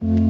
you